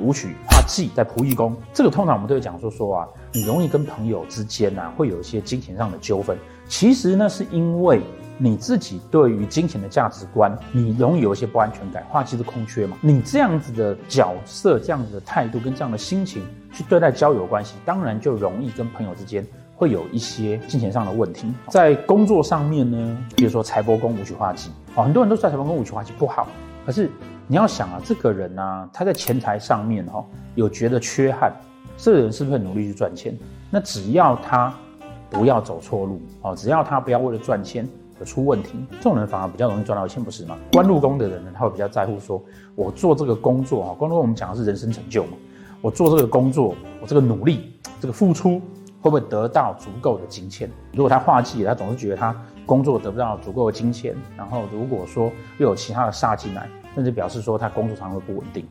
武曲化忌在仆役宫，这个通常我们都会讲说说啊，你容易跟朋友之间啊会有一些金钱上的纠纷。其实呢，是因为你自己对于金钱的价值观，你容易有一些不安全感。化忌是空缺嘛，你这样子的角色、这样子的态度跟这样的心情去对待交友关系，当然就容易跟朋友之间会有一些金钱上的问题。在工作上面呢，比如说财帛宫武曲化忌，哦，很多人都说财帛宫武曲化忌不好，可是你要想啊，这个人啊，他在钱财上面哈、哦、有觉得缺憾，这个人是不是很努力去赚钱？那只要他。不要走错路哦，只要他不要为了赚钱而出问题，这种人反而比较容易赚到钱，不是吗？官禄宫的人呢，他会比较在乎说，我做这个工作啊，官禄宫我们讲的是人生成就嘛，我做这个工作，我这个努力，这个付出会不会得到足够的金钱？如果他化忌，他总是觉得他工作得不到足够的金钱，然后如果说又有其他的煞进来，甚至表示说他工作上会不稳定。